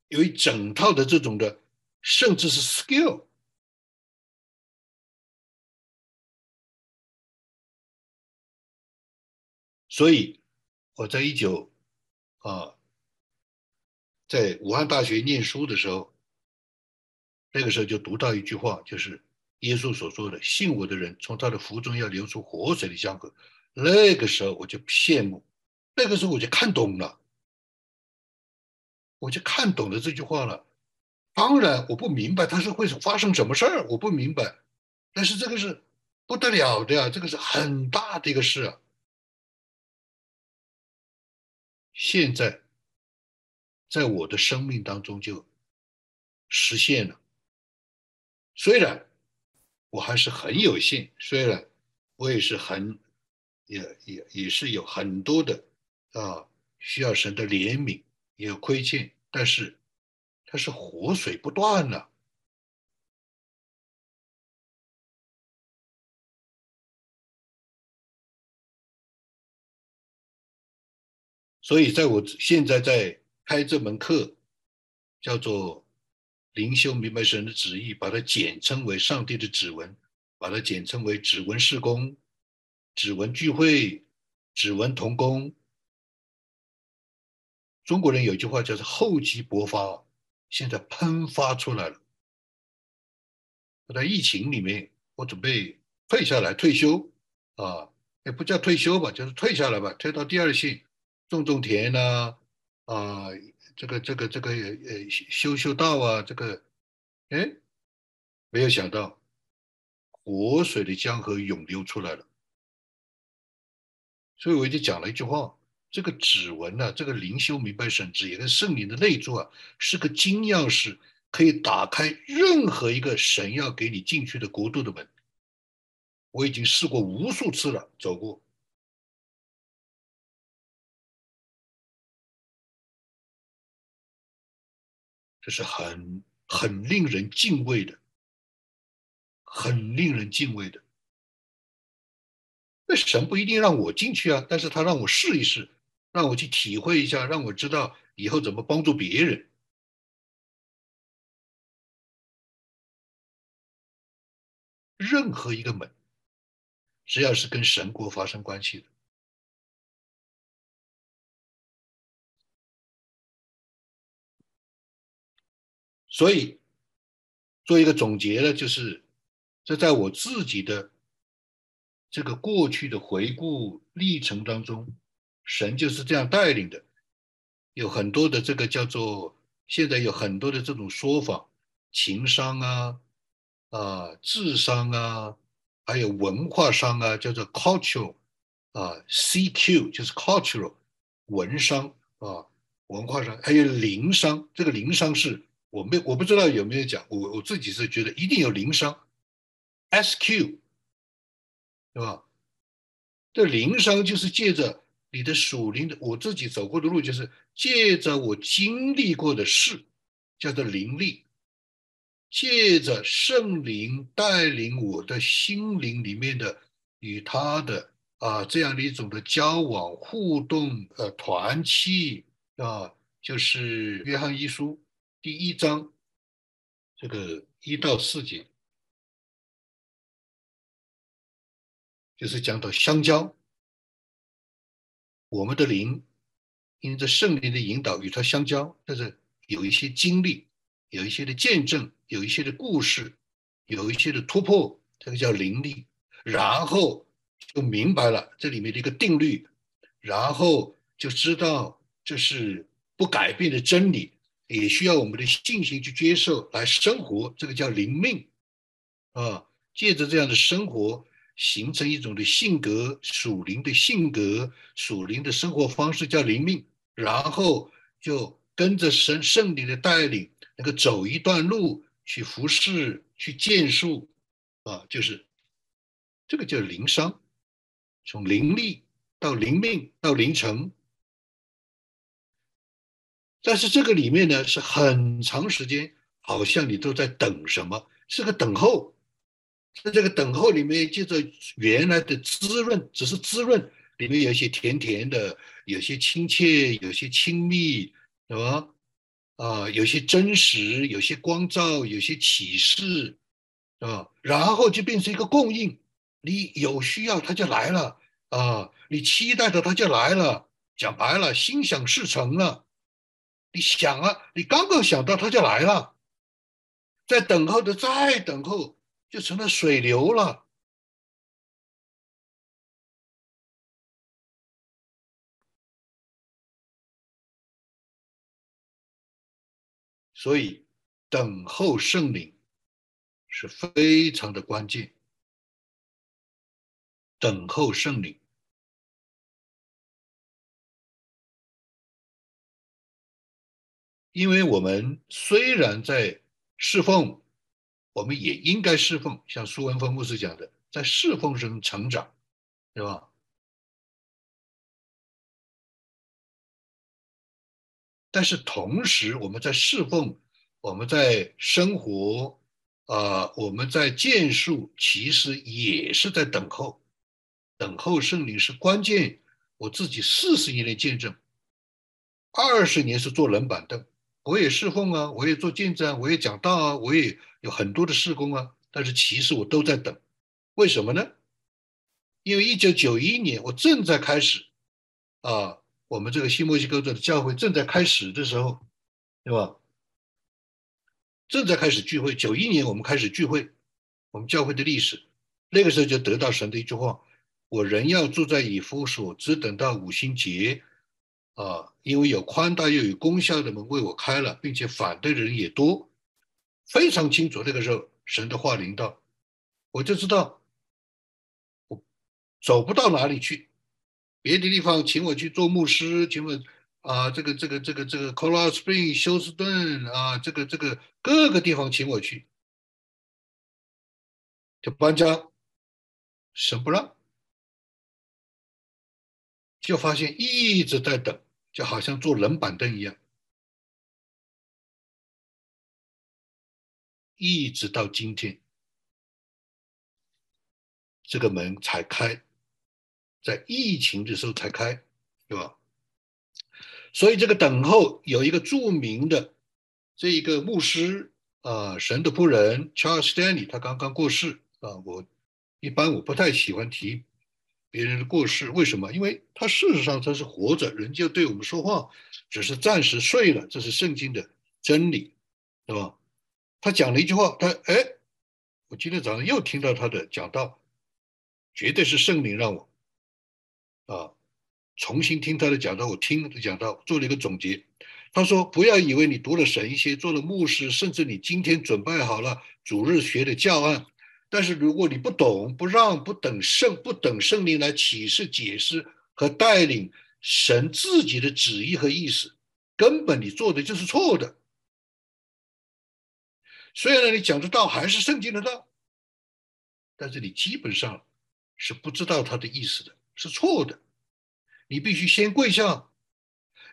有一整套的这种的，甚至是 skill。所以我在一九啊。在武汉大学念书的时候，那个时候就读到一句话，就是耶稣所说的：“信我的人，从他的腹中要流出活水的江河。”那个时候我就羡慕，那个时候我就看懂了，我就看懂了这句话了。当然我不明白他是会发生什么事儿，我不明白，但是这个是不得了的呀，这个是很大的一个事啊。现在。在我的生命当中就实现了。虽然我还是很有限，虽然我也是很也也也是有很多的啊需要神的怜悯，也有亏欠，但是它是活水不断了，所以在我现在在。开这门课叫做灵修明白神的旨意，把它简称为上帝的指纹，把它简称为指纹事工、指纹聚会、指纹同工。中国人有句话叫做厚积薄发，现在喷发出来了。我在疫情里面，我准备退下来退休啊，也不叫退休吧，就是退下来吧，退到第二线，种种田呐。啊，这个这个这个呃修修道啊，这个，哎，没有想到活水的江河涌流出来了，所以我就讲了一句话：这个指纹呢，这个灵修明白神旨，也跟圣灵的内住啊，是个金钥匙，可以打开任何一个神要给你进去的国度的门。我已经试过无数次了，走过。这是很很令人敬畏的，很令人敬畏的。那神不一定让我进去啊，但是他让我试一试，让我去体会一下，让我知道以后怎么帮助别人。任何一个门，只要是跟神国发生关系的，所以做一个总结呢，就是这在我自己的这个过去的回顾历程当中，神就是这样带领的。有很多的这个叫做现在有很多的这种说法，情商啊。啊，智商啊，还有文化商啊，叫做 cultural 啊，CQ 就是 cultural 文商啊，文化商，还有灵商。这个灵商是我没我不知道有没有讲，我我自己是觉得一定有灵商，SQ 对吧？这灵商就是借着你的属灵的，我自己走过的路，就是借着我经历过的事，叫做灵力。借着圣灵带领我的心灵里面的与他的啊这样的一种的交往互动呃团契啊，就是约翰一书第一章这个一到四节，就是讲到相交，我们的灵因着圣灵的引导与他相交，但是有一些经历。有一些的见证，有一些的故事，有一些的突破，这个叫灵力。然后就明白了这里面的一个定律，然后就知道这是不改变的真理，也需要我们的信心去接受来生活。这个叫灵命啊，借着这样的生活，形成一种的性格，属灵的性格，属灵的生活方式叫灵命。然后就跟着神圣灵的带领。那个走一段路去服侍、去建树，啊，就是这个叫灵商，从灵力到灵命到灵成。但是这个里面呢，是很长时间，好像你都在等什么，是个等候。在这个等候里面，接着原来的滋润，只是滋润，里面有一些甜甜的，有些亲切，有些亲密，是吧？啊，有些真实，有些光照，有些启示，啊，然后就变成一个供应。你有需要，他就来了啊！你期待的，他就来了。讲白了，心想事成了。你想啊，你刚刚想到，他就来了。在等候的，再等候，就成了水流了。所以，等候圣灵是非常的关键。等候圣灵，因为我们虽然在侍奉，我们也应该侍奉，像苏文峰牧师讲的，在侍奉中成长，对吧？但是同时，我们在侍奉，我们在生活，啊，我们在建树，其实也是在等候，等候圣灵是关键。我自己四十年的见证，二十年是坐冷板凳，我也侍奉啊，我也做见证啊，我也讲道啊，我也有很多的事工啊。但是其实我都在等，为什么呢？因为一九九一年我正在开始，啊。我们这个新墨西哥州的教会正在开始的时候，对吧？正在开始聚会。九一年我们开始聚会，我们教会的历史，那个时候就得到神的一句话：“我人要住在以弗所，只等到五星节。”啊，因为有宽大又有功效的门为我开了，并且反对的人也多，非常清楚。那个时候神的话临到，我就知道我走不到哪里去。别的地方请我去做牧师，请我啊，这个这个这个这个 Colorado Spring 休斯顿啊，这个这个各个地方请我去，就搬家，神不让，就发现一直在等，就好像坐冷板凳一样，一直到今天，这个门才开。在疫情的时候才开，对吧？所以这个等候有一个著名的这一个牧师啊，神的仆人 Charles Stanley，他刚刚过世啊。我一般我不太喜欢提别人的过世，为什么？因为他事实上他是活着，人就对我们说话，只是暂时睡了，这是圣经的真理，是吧？他讲了一句话，他哎，我今天早上又听到他的讲道，绝对是圣灵让我啊。重新听他的讲道，我听讲道做了一个总结。他说：“不要以为你读了神学，做了牧师，甚至你今天准备好了主日学的教案，但是如果你不懂、不让、不等圣、不等圣灵来启示、解释和带领神自己的旨意和意思，根本你做的就是错的。虽然你讲的道还是圣经的道，但是你基本上是不知道他的意思的，是错的。”你必须先跪下，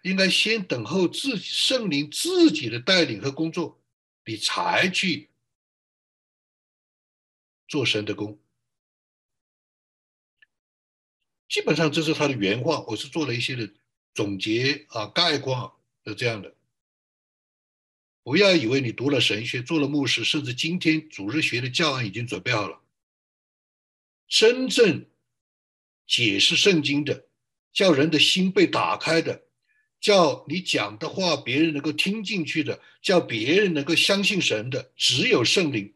应该先等候自己圣灵自己的带领和工作，你才去做神的工。基本上这是他的原话，我是做了一些的总结啊概括的这样的。不要以为你读了神学，做了牧师，甚至今天主日学的教案已经准备好了，真正解释圣经的。叫人的心被打开的，叫你讲的话别人能够听进去的，叫别人能够相信神的，只有圣灵。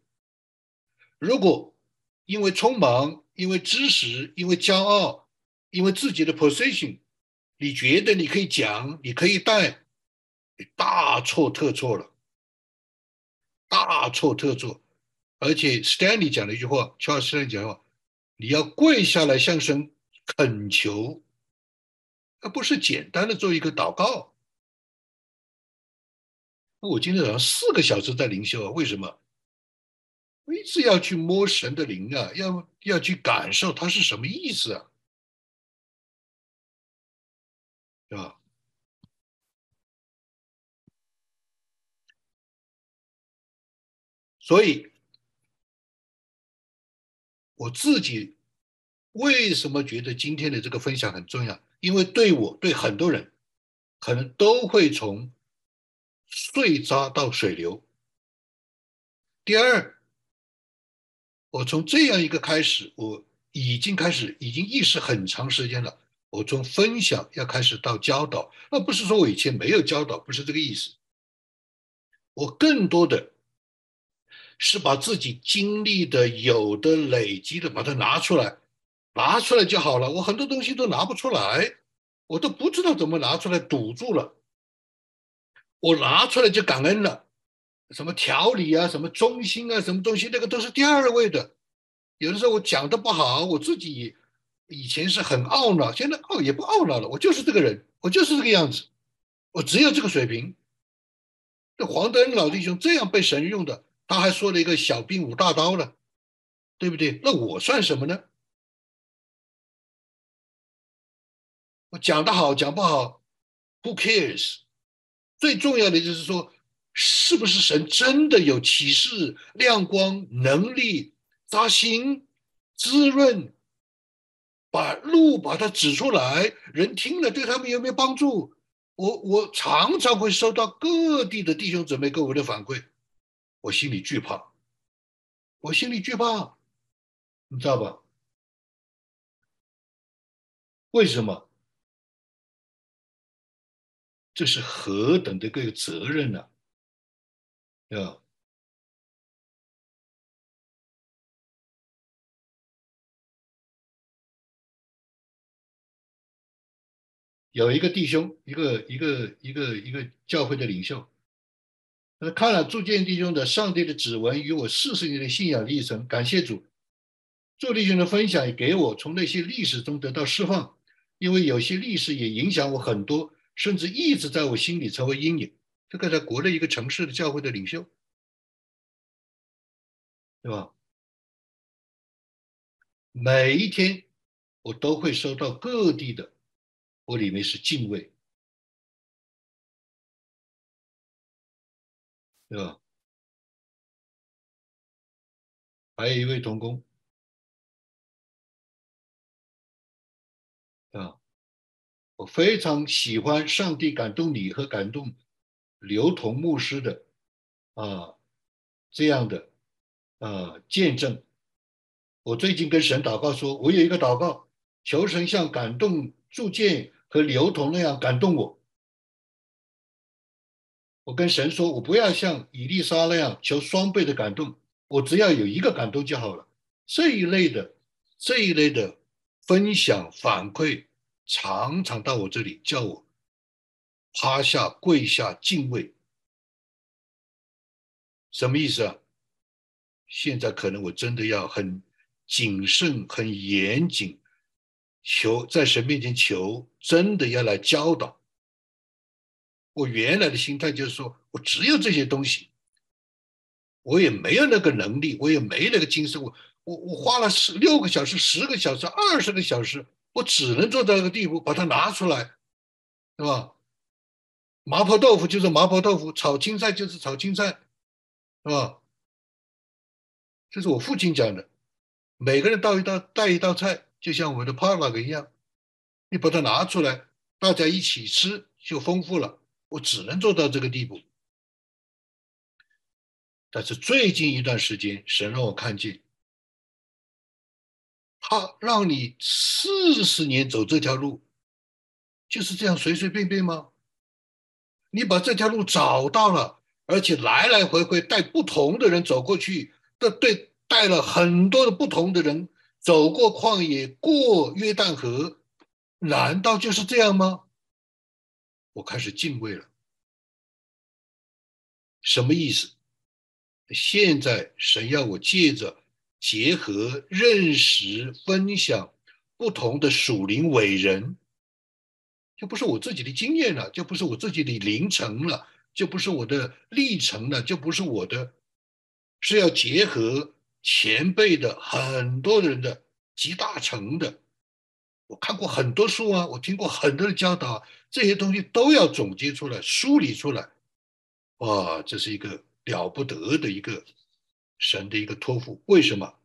如果因为匆忙、因为知识、因为骄傲、因为自己的 position，你觉得你可以讲、你可以带，你大错特错了，大错特错。而且 Stanley 讲了一句话，Charles Stanley 讲的话，你要跪下来向神恳求。而不是简单的做一个祷告。我今天早上四个小时在灵修啊，为什么？我一直要去摸神的灵啊，要要去感受它是什么意思啊，对吧？所以我自己为什么觉得今天的这个分享很重要？因为对我对很多人，可能都会从碎渣到水流。第二，我从这样一个开始，我已经开始，已经意识很长时间了。我从分享要开始到教导，那不是说我以前没有教导，不是这个意思。我更多的是把自己经历的、有的、累积的，把它拿出来。拿出来就好了，我很多东西都拿不出来，我都不知道怎么拿出来，堵住了。我拿出来就感恩了，什么条理啊，什么中心啊，什么东西，那个都是第二位的。有的时候我讲的不好，我自己以前是很懊恼，现在懊也不懊恼了，我就是这个人，我就是这个样子，我只有这个水平。这黄德恩老弟兄这样被神用的，他还说了一个小兵舞大刀呢，对不对？那我算什么呢？我讲的好，讲不好，Who cares？最重要的就是说，是不是神真的有启示、亮光、能力、扎心、滋润，把路把它指出来，人听了对他们有没有帮助？我我常常会收到各地的弟兄姊妹给我的反馈，我心里惧怕，我心里惧怕，你知道吧？为什么？这是何等的个责任呢？有一个弟兄，一个一个一个一个教会的领袖，他看了铸剑弟兄的《上帝的指纹与我四十年的信仰历程》，感谢主，做弟兄的分享也给我从那些历史中得到释放，因为有些历史也影响我很多。甚至一直在我心里成为阴影。这个在国内一个城市的教会的领袖，对吧？每一天我都会收到各地的，我里面是敬畏，对吧？还有一位同工，啊。我非常喜欢上帝感动你和感动刘同牧师的啊这样的啊见证。我最近跟神祷告说，我有一个祷告，求神像感动铸剑和刘同那样感动我。我跟神说，我不要像以丽莎那样求双倍的感动，我只要有一个感动就好了。这一类的这一类的分享反馈。常常到我这里叫我趴下跪下敬畏，什么意思啊？现在可能我真的要很谨慎、很严谨，求在神面前求，真的要来教导。我原来的心态就是说，我只有这些东西，我也没有那个能力，我也没那个精神，我我我花了十六个小时、十个小时、二十个小时。我只能做到这个地步，把它拿出来，是吧？麻婆豆腐就是麻婆豆腐，炒青菜就是炒青菜，是吧？这是我父亲讲的。每个人倒一道带一道菜，就像我的 p a r 一样，你把它拿出来，大家一起吃就丰富了。我只能做到这个地步。但是最近一段时间，神让我看见。他让你四十年走这条路，就是这样随随便便吗？你把这条路找到了，而且来来回回带不同的人走过去，的对带了很多的不同的人走过旷野，过约旦河，难道就是这样吗？我开始敬畏了。什么意思？现在神要我借着。结合认识、分享不同的属灵伟人，就不是我自己的经验了，就不是我自己的灵程了，就不是我的历程了，就不是我的，是要结合前辈的很多人的集大成的。我看过很多书啊，我听过很多的教导，这些东西都要总结出来、梳理出来。哇，这是一个了不得的一个。神的一个托付，为什么？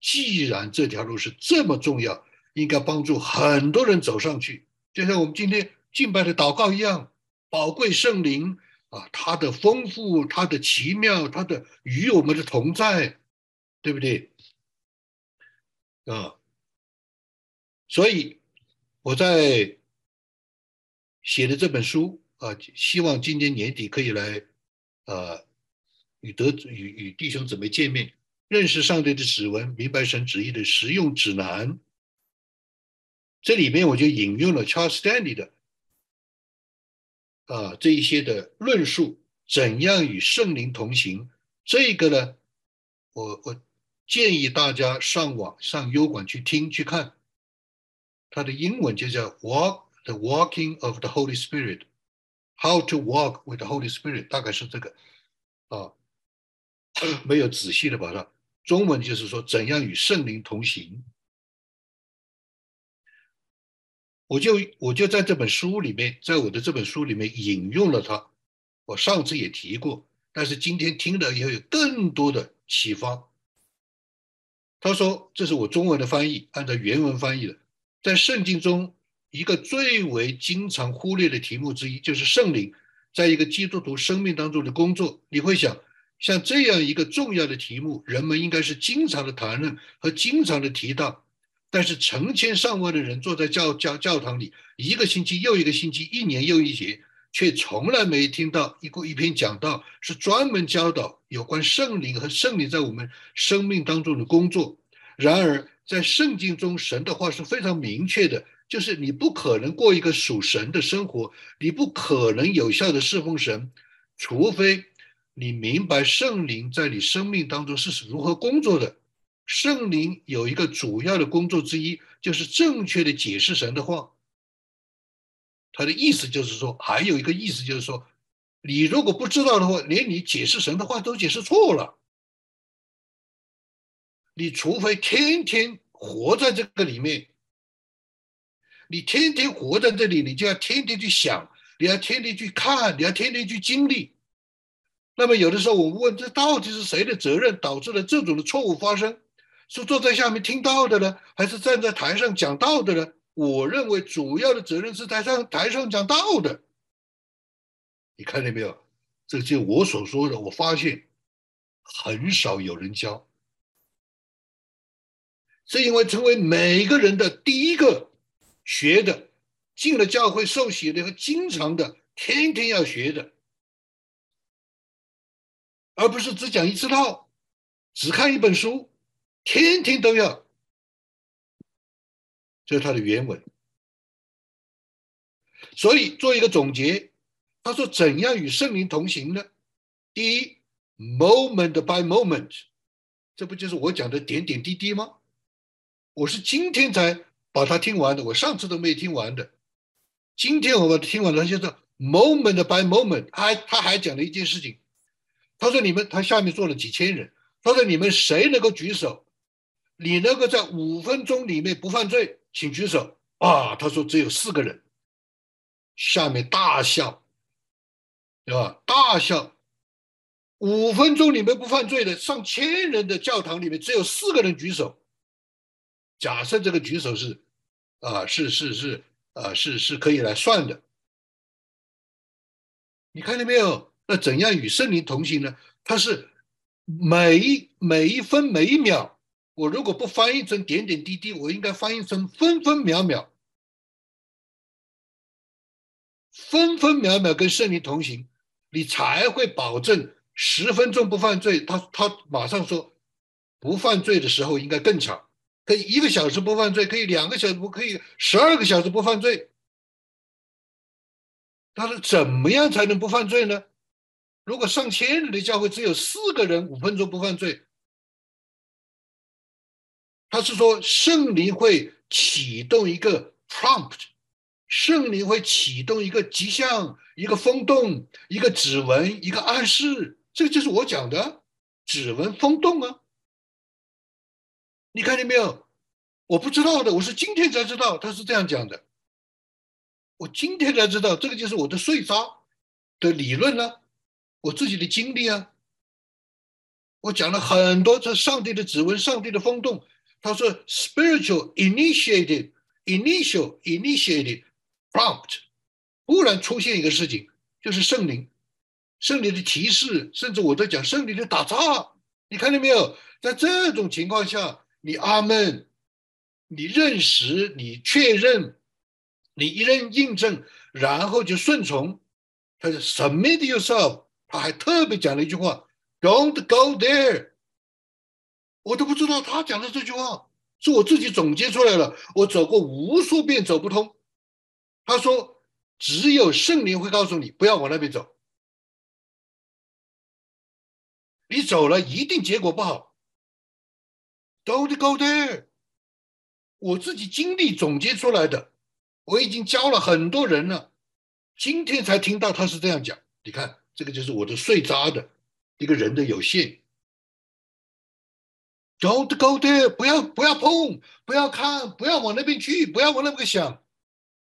既然这条路是这么重要，应该帮助很多人走上去，就像我们今天敬拜的祷告一样，宝贵圣灵啊，它的丰富，它的奇妙，它的与我们的同在，对不对？啊，所以我在写的这本书啊，希望今年年底可以来，呃。与德与与弟兄姊妹见面，认识上帝的指纹，明白神旨意的实用指南。这里面我就引用了 Charles Stanley 的啊这一些的论述，怎样与圣灵同行？这个呢，我我建议大家上网上优管去听去看，它的英文就叫 Walk the Walking of the Holy Spirit，How to Walk with the Holy Spirit，大概是这个啊。*coughs* 没有仔细的把它，中文就是说怎样与圣灵同行。我就我就在这本书里面，在我的这本书里面引用了它。我上次也提过，但是今天听了以后有更多的启发。他说：“这是我中文的翻译，按照原文翻译的。在圣经中，一个最为经常忽略的题目之一，就是圣灵在一个基督徒生命当中的工作。你会想。”像这样一个重要的题目，人们应该是经常的谈论和经常的提到，但是成千上万的人坐在教教教堂里，一个星期又一个星期，一年又一年，却从来没听到一个一篇讲道是专门教导有关圣灵和圣灵在我们生命当中的工作。然而，在圣经中，神的话是非常明确的，就是你不可能过一个属神的生活，你不可能有效的侍奉神，除非。你明白圣灵在你生命当中是如何工作的？圣灵有一个主要的工作之一，就是正确的解释神的话。他的意思就是说，还有一个意思就是说，你如果不知道的话，连你解释神的话都解释错了。你除非天天活在这个里面，你天天活在这里，你就要天天去想，你要天天去看，你要天天去经历。那么有的时候我们问，这到底是谁的责任导致了这种的错误发生？是坐在下面听到的呢，还是站在台上讲道的呢？我认为主要的责任是台上台上讲道的。你看见没有？这就我所说的，我发现很少有人教，是因为成为每个人的第一个学的，进了教会受洗的和经常的，天天要学的，而不是只讲一次道，只看一本书，天天都要。这是他的原文。所以做一个总结。他说：“怎样与圣灵同行呢？第一，moment by moment，这不就是我讲的点点滴滴吗？我是今天才把它听完的，我上次都没听完的。今天我把它听完了，就是 moment by moment。还他还讲了一件事情，他说：你们他下面坐了几千人，他说你们谁能够举手？你能够在五分钟里面不犯罪，请举手。啊，他说只有四个人，下面大笑。”对吧？大笑，五分钟里面不犯罪的，上千人的教堂里面只有四个人举手。假设这个举手是，啊，是是是，啊，是是可以来算的。你看见没有？那怎样与圣灵同行呢？它是每一每一分每一秒。我如果不翻译成点点滴滴，我应该翻译成分分秒秒，分分秒秒跟圣灵同行。你才会保证十分钟不犯罪。他他马上说，不犯罪的时候应该更长，可以一个小时不犯罪，可以两个小时不可以十二个小时不犯罪。他说怎么样才能不犯罪呢？如果上千人的教会只有四个人五分钟不犯罪，他是说圣灵会启动一个 prompt。圣灵会启动一个迹象、一个风动、一个指纹、一个暗示，这个就是我讲的指纹风动啊！你看见没有？我不知道的，我是今天才知道他是这样讲的。我今天才知道，这个就是我的碎渣的理论呢，我自己的经历啊。我讲了很多这上帝的指纹、上帝的风动。他说：“spiritual initiated, initial initiated。” prompt，忽然出现一个事情，就是圣灵，圣灵的提示，甚至我在讲圣灵的打岔。你看见没有？在这种情况下，你阿门，你认识，你确认，你一认印证，然后就顺从。他说 submit yourself。他还特别讲了一句话：Don't go there。我都不知道他讲的这句话是我自己总结出来了。我走过无数遍走不通。他说：“只有圣灵会告诉你不要往那边走，你走了一定结果不好。Don't go there。我自己经历总结出来的，我已经教了很多人了，今天才听到他是这样讲。你看，这个就是我的碎渣的一个人的有限。Don't go there，不要不要碰，不要看，不要往那边去，不要往那边想。”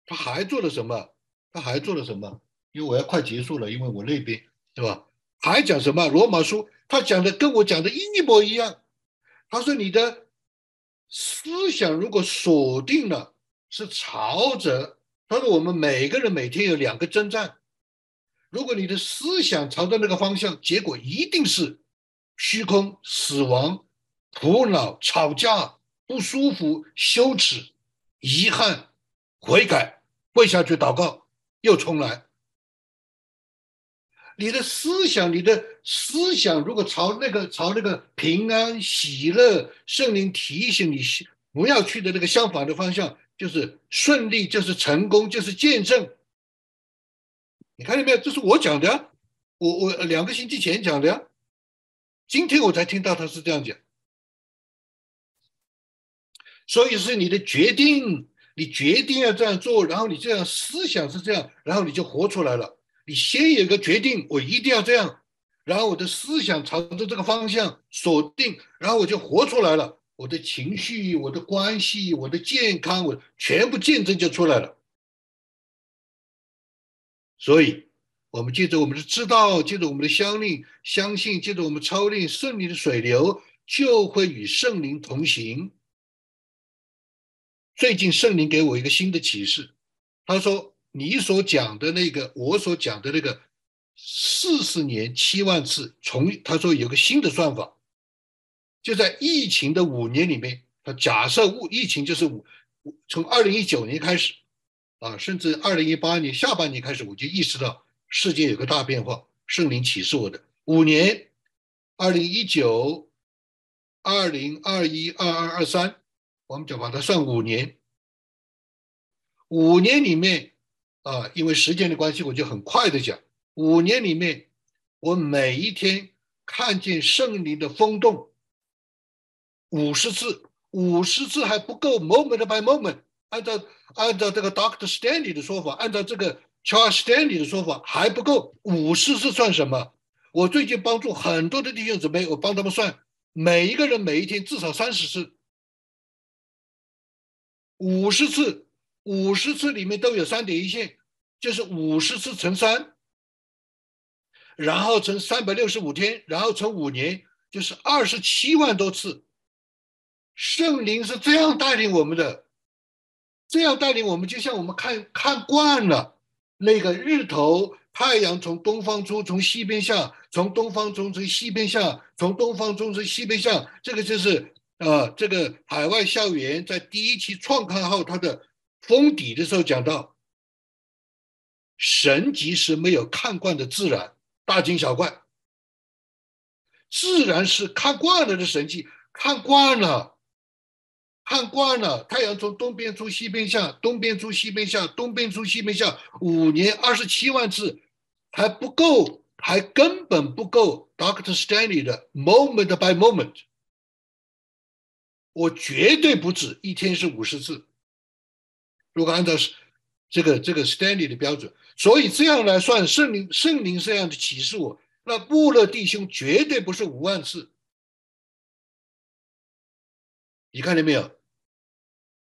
他还做了什么？他还做了什么？因为我要快结束了，因为我那边对吧？还讲什么？罗马书他讲的跟我讲的一模一样。他说你的思想如果锁定了是朝着，他说我们每个人每天有两个征战，如果你的思想朝着那个方向，结果一定是虚空、死亡、苦恼、吵架、不舒服、羞耻、遗憾、悔改。跪下去祷告，又重来。你的思想，你的思想，如果朝那个朝那个平安、喜乐、圣灵提醒你不要去的那个相反的方向，就是顺利，就是成功，就是见证。你看见没有？这是我讲的，我我两个星期前讲的呀，今天我才听到他是这样讲。所以是你的决定。你决定要这样做，然后你这样思想是这样，然后你就活出来了。你先有个决定，我一定要这样，然后我的思想朝着这个方向锁定，然后我就活出来了。我的情绪、我的关系、我的健康，我全部见证就出来了。所以，我们借着我们的知道，借着我们的相令相信，借着我们操练顺利的水流，就会与圣灵同行。最近圣灵给我一个新的启示，他说你所讲的那个，我所讲的那个四十年七万次，从他说有个新的算法，就在疫情的五年里面，他假设疫疫情就是五从二零一九年开始啊，甚至二零一八年下半年开始，我就意识到世界有个大变化，圣灵启示我的五年，二零一九。二零二一二二二三，我们就把它算五年。五年里面啊，因为时间的关系，我就很快的讲。五年里面，我每一天看见圣灵的风动五十次，五十次还不够，moment by moment。按照按照这个 Doctor Stanley 的说法，按照这个 Charles Stanley 的说法还不够，五十次算什么？我最近帮助很多的弟兄姊妹，我帮他们算。每一个人每一天至少三十次，五十次，五十次里面都有三点一线，就是五十次乘三，然后乘三百六十五天，然后乘五年，就是二十七万多次。圣灵是这样带领我们的，这样带领我们，就像我们看看惯了那个日头。太阳从东方出，从西边下，从东方出，从西边下，从东方出，从西边下。这个就是啊，这个海外校园在第一期创刊号它的封底的时候讲到，神即是没有看惯的自然，大惊小怪。自然是看惯了的神迹，看惯了。看惯了，太阳从东边出西边下，东边出西边下，东边出西边下，五年二十七万次还不够，还根本不够。Doctor Stanley 的 moment by moment，我绝对不止一天是五十次。如果按照这个这个 Stanley 的标准，所以这样来算，圣灵圣灵这样的启示我，那布勒弟兄绝对不是五万次。你看见没有？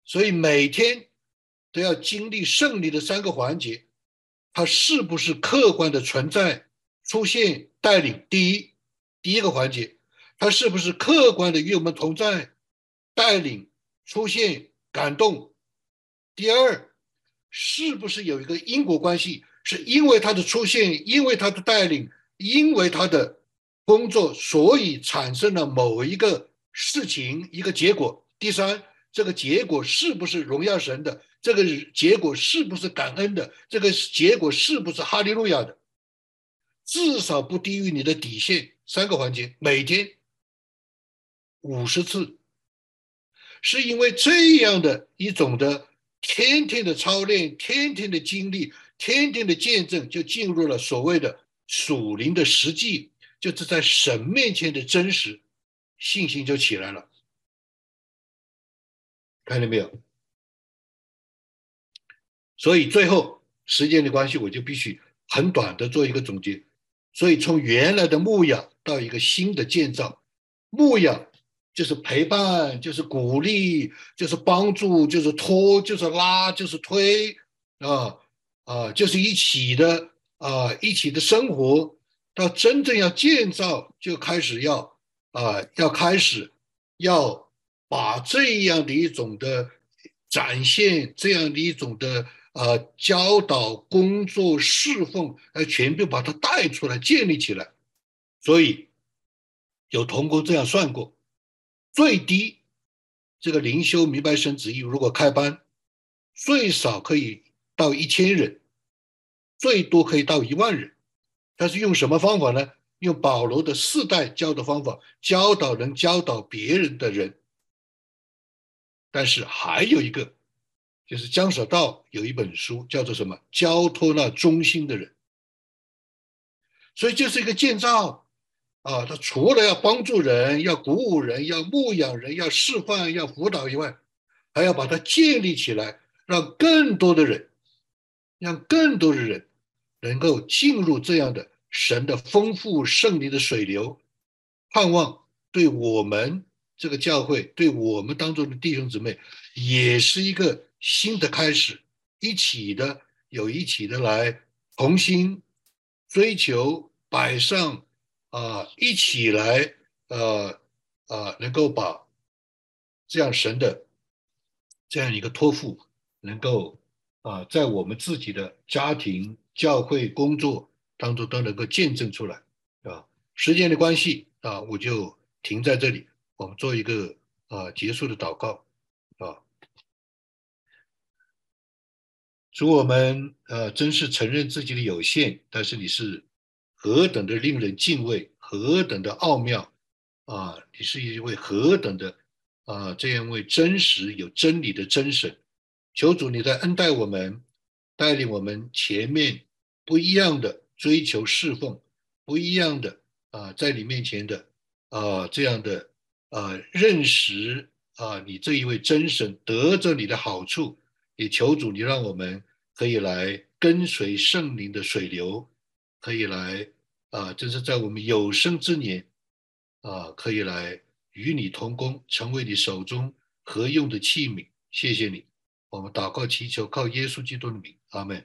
所以每天都要经历胜利的三个环节，它是不是客观的存在、出现、带领？第一，第一个环节，它是不是客观的与我们同在、带领、出现、感动？第二，是不是有一个因果关系？是因为他的出现，因为他的带领，因为他的工作，所以产生了某一个事情、一个结果？第三。这个结果是不是荣耀神的？这个结果是不是感恩的？这个结果是不是哈利路亚的？至少不低于你的底线。三个环节，每天五十次，是因为这样的一种的天天的操练、天天的经历、天天的见证，就进入了所谓的属灵的实际，就是在神面前的真实，信心就起来了。看见没有？所以最后时间的关系，我就必须很短的做一个总结。所以从原来的牧养到一个新的建造，牧养就是陪伴，就是鼓励，就是帮助，就是拖，就是拉，就是推啊啊，就是一起的啊，一起的生活。到真正要建造，就开始要啊，要开始要。把这样的一种的展现，这样的一种的呃教导工作侍奉，呃，全部把它带出来建立起来。所以有同工这样算过，最低这个灵修明白神旨意，如果开班，最少可以到一千人，最多可以到一万人。但是用什么方法呢？用保罗的四代教的方法，教导能教导别人的人。但是还有一个，就是江舍道有一本书叫做什么？交托那中心的人。所以这是一个建造啊，他除了要帮助人、要鼓舞人、要牧养人、要示范、要辅导以外，还要把它建立起来，让更多的人，让更多的人能够进入这样的神的丰富圣灵的水流，盼望对我们。这个教会对我们当中的弟兄姊妹，也是一个新的开始，一起的有一起的来同心追求摆上啊，一起来呃呃，能够把这样神的这样一个托付，能够啊，在我们自己的家庭、教会、工作当中都能够见证出来，啊，时间的关系啊，我就停在这里，我们做一个啊结束的祷告，啊，主我们呃，真是承认自己的有限，但是你是何等的令人敬畏，何等的奥妙啊！你是一位何等的。啊，这样一位真实有真理的真神，求主你在恩待我们，带领我们前面不一样的追求侍奉，不一样的啊，在你面前的啊这样的啊认识啊，你这一位真神得着你的好处，也求主你让我们可以来跟随圣灵的水流，可以来啊，就是在我们有生之年啊，可以来。与你同工，成为你手中合用的器皿。谢谢你，我们祷告祈求，靠耶稣基督的名，阿门。